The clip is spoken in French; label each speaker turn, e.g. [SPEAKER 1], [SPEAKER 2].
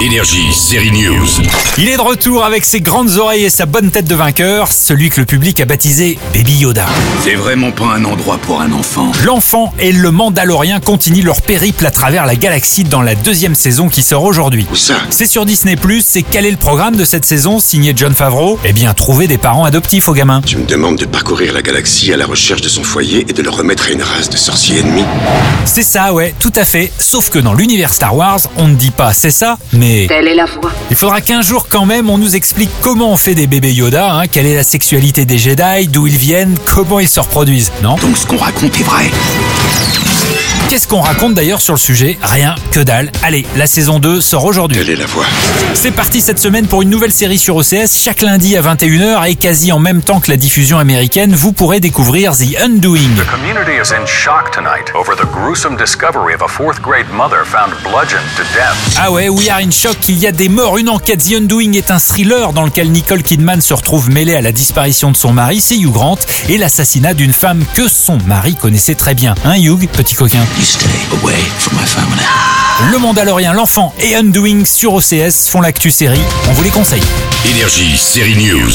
[SPEAKER 1] Énergie, série News.
[SPEAKER 2] Il est de retour avec ses grandes oreilles et sa bonne tête de vainqueur, celui que le public a baptisé Baby Yoda.
[SPEAKER 1] C'est vraiment pas un endroit pour un enfant.
[SPEAKER 2] L'enfant et le Mandalorien continuent leur périple à travers la galaxie dans la deuxième saison qui sort aujourd'hui.
[SPEAKER 1] Où ça?
[SPEAKER 2] C'est sur Disney+, c'est quel est le programme de cette saison signé John Favreau? Eh bien, trouver des parents adoptifs aux gamins.
[SPEAKER 1] Tu me demandes de parcourir la galaxie à la recherche de son foyer et de le remettre à une race de sorciers ennemis?
[SPEAKER 2] C'est ça, ouais, tout à fait. Sauf que dans l'univers Star Wars, on ne dit pas c'est ça, mais
[SPEAKER 3] Telle est la voie.
[SPEAKER 2] il faudra qu'un jour quand même on nous explique comment on fait des bébés Yoda, hein, quelle est la sexualité des Jedi, d'où ils viennent, comment ils se reproduisent, non?
[SPEAKER 1] Donc ce qu'on raconte est vrai.
[SPEAKER 2] Qu'est-ce qu'on raconte d'ailleurs sur le sujet Rien, que dalle. Allez, la saison 2 sort aujourd'hui.
[SPEAKER 1] Quelle est la voie
[SPEAKER 2] C'est parti cette semaine pour une nouvelle série sur OCS. Chaque lundi à 21h et quasi en même temps que la diffusion américaine, vous pourrez découvrir The Undoing.
[SPEAKER 4] community is in shock tonight over the gruesome discovery of a fourth grade mother found bludgeoned to death.
[SPEAKER 2] Ah ouais, We Are in Shock, il y a des morts. Une enquête The Undoing est un thriller dans lequel Nicole Kidman se retrouve mêlée à la disparition de son mari, c'est Hugh Grant, et l'assassinat d'une femme que son mari connaissait très bien. Hein Hugh, petit coquin?
[SPEAKER 1] You stay away from my family.
[SPEAKER 2] Le Mandalorien, l'enfant et Undoing sur OCS font l'actu série. On vous les conseille.
[SPEAKER 1] Énergie, série News.